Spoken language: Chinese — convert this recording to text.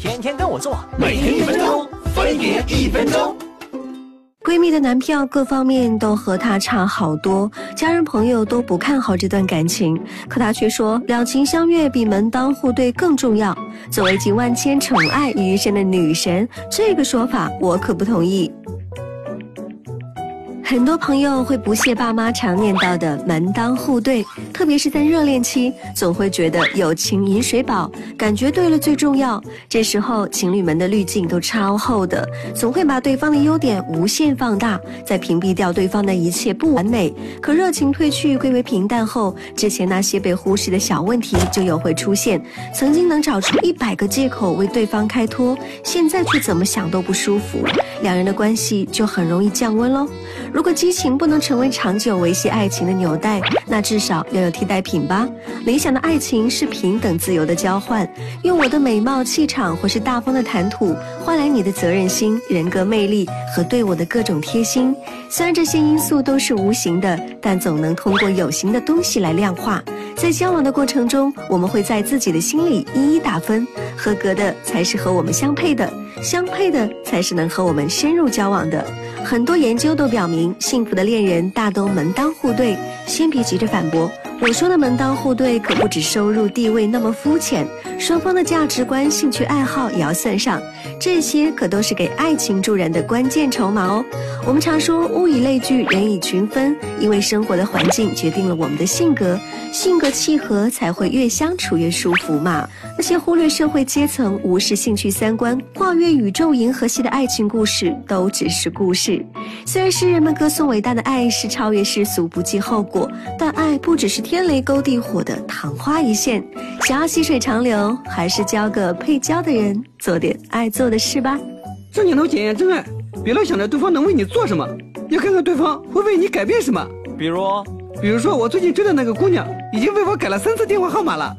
天天跟我做，每天一分钟，分别一分钟。闺蜜的男票各方面都和她差好多，家人朋友都不看好这段感情，可她却说两情相悦比门当户对更重要。作为集万千宠爱于一身的女神，这个说法我可不同意。很多朋友会不屑爸妈常念叨的门当户对，特别是在热恋期，总会觉得友情饮水饱，感觉对了最重要。这时候情侣们的滤镜都超厚的，总会把对方的优点无限放大，再屏蔽掉对方的一切不完美。可热情褪去，归为平淡后，之前那些被忽视的小问题就又会出现。曾经能找出一百个借口为对方开脱，现在却怎么想都不舒服，两人的关系就很容易降温喽。如果激情不能成为长久维系爱情的纽带，那至少要有替代品吧。理想的爱情是平等自由的交换，用我的美貌、气场或是大方的谈吐换来你的责任心、人格魅力和对我的各种贴心。虽然这些因素都是无形的，但总能通过有形的东西来量化。在交往的过程中，我们会在自己的心里一一打分，合格的才是和我们相配的，相配的才是能和我们深入交往的。很多研究都表明，幸福的恋人大都门当户对。先别急着反驳，我说的门当户对可不止收入地位那么肤浅，双方的价值观、兴趣爱好也要算上，这些可都是给爱情助燃的关键筹码哦。我们常说物以类聚，人以群分，因为生活的环境决定了我们的性格，性格契合才会越相处越舒服嘛。那些忽略社会阶层、无视兴趣三观、跨越宇宙银河系的爱情故事，都只是故事。虽然诗人们歌颂伟大的爱是超越世俗、不计后果，但爱不只是天雷勾地火的昙花一现。想要细水长流，还是交个配交的人，做点爱做的事吧。这年头检验真爱。别老想着对方能为你做什么，要看看对方会为你改变什么。比如，比如说我最近追的那个姑娘，已经为我改了三次电话号码了。